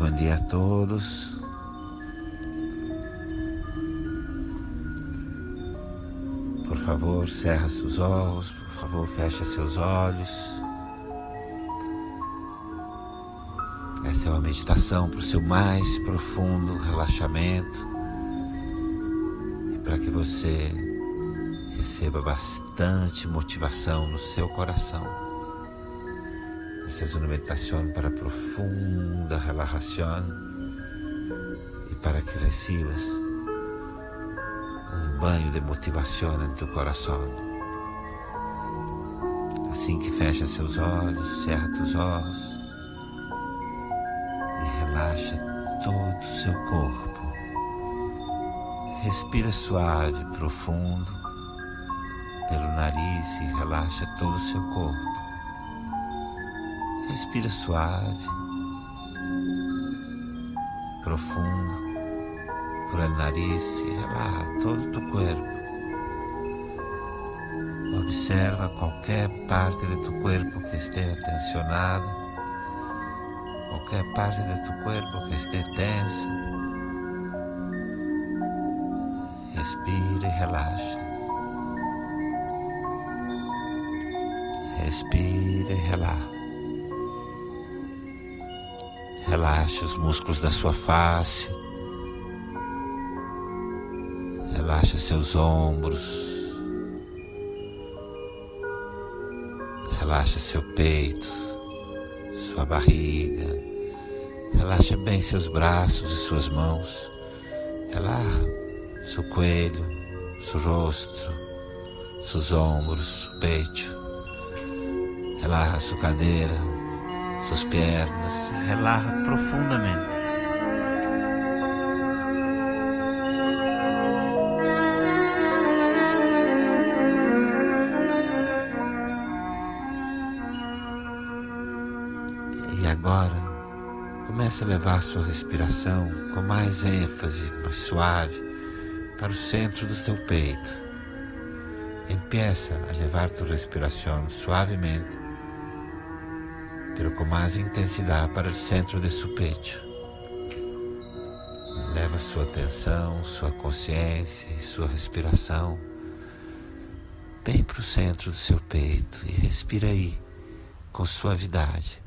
bom dia a todos. Por favor, cerra seus olhos, por favor, feche seus olhos. Essa é uma meditação para o seu mais profundo relaxamento e para que você receba bastante motivação no seu coração. Uma meditação para profunda relajação e para que recebas um banho de motivação em teu coração. Assim que fecha seus olhos, cerra teus olhos e relaxa todo o seu corpo. Respira suave, profundo pelo nariz e relaxa todo o seu corpo. Respira suave, profundo por el nariz e relaxa todo o teu corpo. Observa qualquer parte de tu corpo que esteja tensionada, qualquer parte de tu corpo que esteja tenso. Respira e relaxa. Respira e relaxa. Relaxa os músculos da sua face. Relaxa seus ombros. Relaxa seu peito, sua barriga. Relaxa bem seus braços e suas mãos. Relaxa seu coelho, seu rosto, seus ombros, seu peito. Relaxa sua cadeira, suas pernas. Relaxa profundamente. E agora, comece a levar sua respiração com mais ênfase, mais suave, para o centro do seu peito. Empieza a levar tua respiração suavemente, com mais intensidade para o centro de seu peito. Leva sua atenção, sua consciência e sua respiração bem para o centro do seu peito e respira aí com suavidade.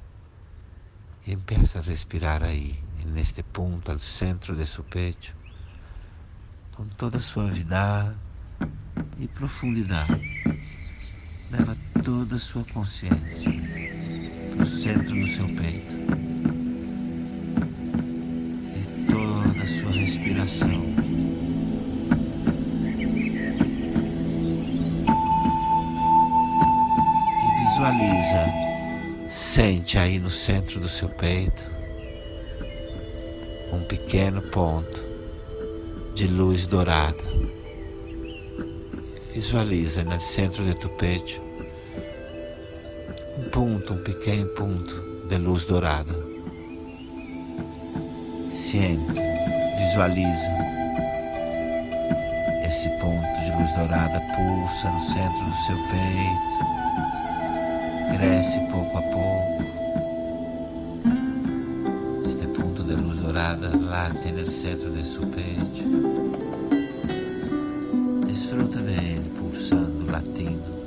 E empieza a respirar aí, neste ponto, ao centro de seu peito, com toda suavidade e profundidade. Leva toda a sua consciência para o centro do seu peito. E toda a sua respiração. E visualiza, sente aí no centro do seu peito um pequeno ponto de luz dourada. Visualiza no centro de tu peito um ponto, um pequeno ponto de luz dourada. Sente, visualiza. Esse ponto de luz dourada pulsa no centro do seu peito. Cresce pouco a pouco. Este ponto de luz dourada late no centro de seu peito. Desfruta de ele pulsando, latindo.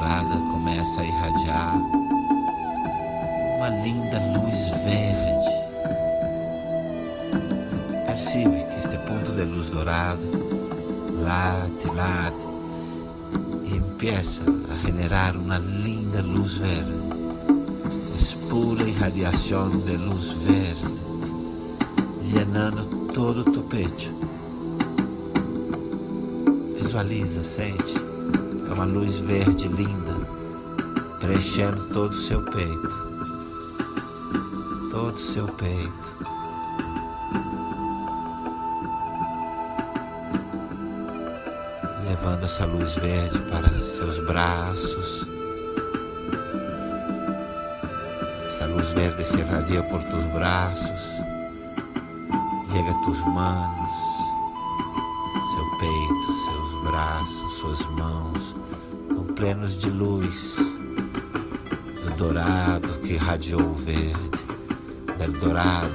Dourada começa a irradiar uma linda luz verde. Percebe que este ponto de luz dourada late, late e empieza a generar uma linda luz verde. Pura irradiação de luz verde, llenando todo tu peito. Visualiza, sente. Uma luz verde linda preenchendo todo o seu peito, todo o seu peito. Levando essa luz verde para seus braços. Essa luz verde se irradia por tus braços, chega a tus manos, seu peito, seus braços, suas mãos, plenos de luz dourado que irradiou o verde, del dourado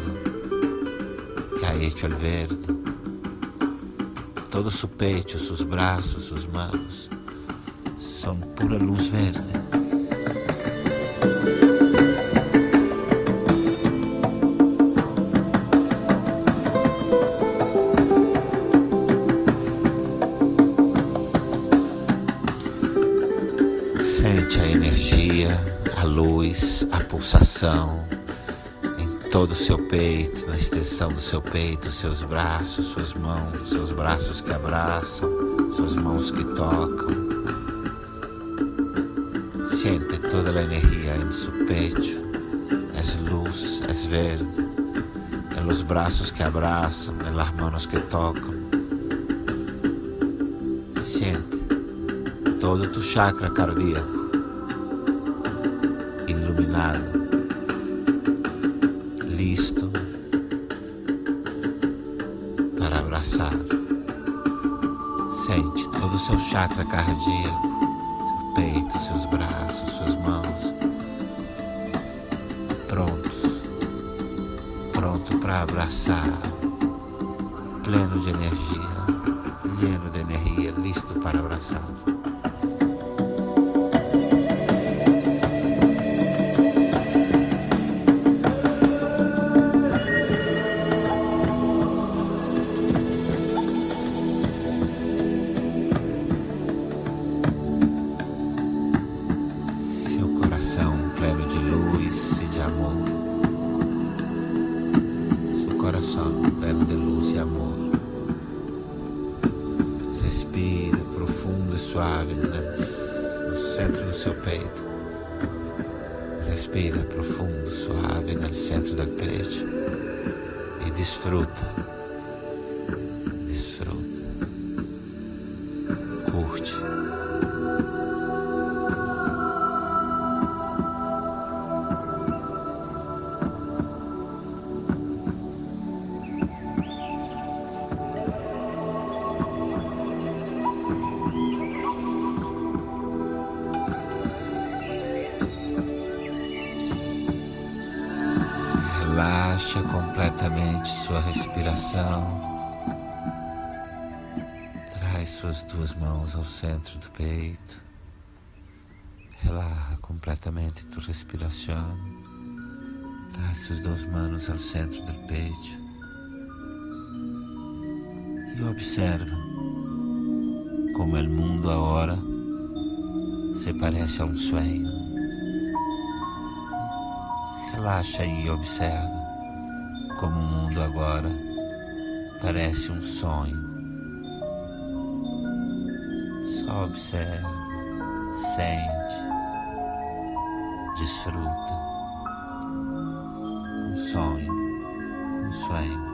que ha hecho el verde. Todo su pecho, sus brazos, sus manos son pura luz verde. Pulsação em todo o seu peito, na extensão do seu peito, seus braços, suas mãos, seus braços que abraçam, suas mãos que tocam. Siente toda a energia em seu peito, é luz, é verde, los braços que abraçam, em las manos que tocam. Siente todo tu chakra cardíaco iluminado, listo para abraçar. Sente todo o seu chakra cardíaco, seu peito, seus braços, suas mãos, prontos, pronto para abraçar, pleno de energia, lleno de energia, listo para abraçar. Suave no centro do peito e desfruta. Desfruta. Sua respiração. Traz suas duas mãos ao centro do peito. Relaxa completamente tua respiração. Traz suas duas mãos ao centro do peito. E observa como o mundo agora se parece a um sonho. Relaxa e observa como o mundo agora parece um sonho. Só observa, sente, desfruta. Um sonho, um sonho.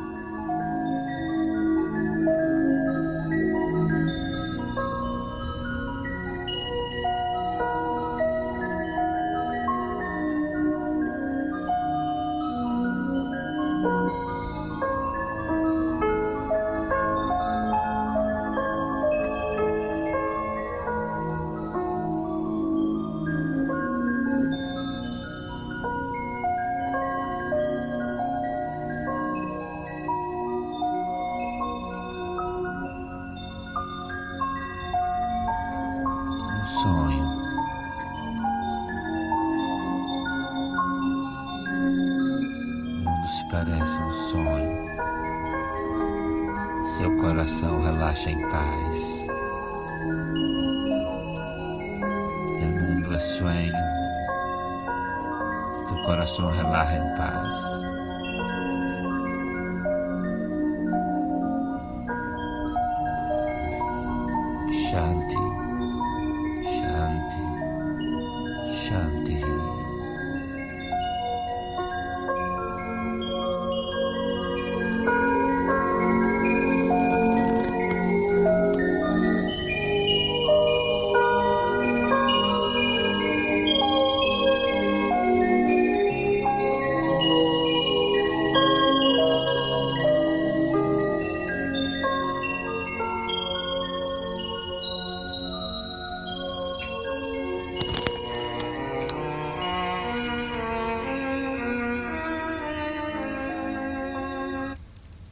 Seu coração relaxa em paz. O mundo é sonho. Teu coração relaxa em paz. Shanti.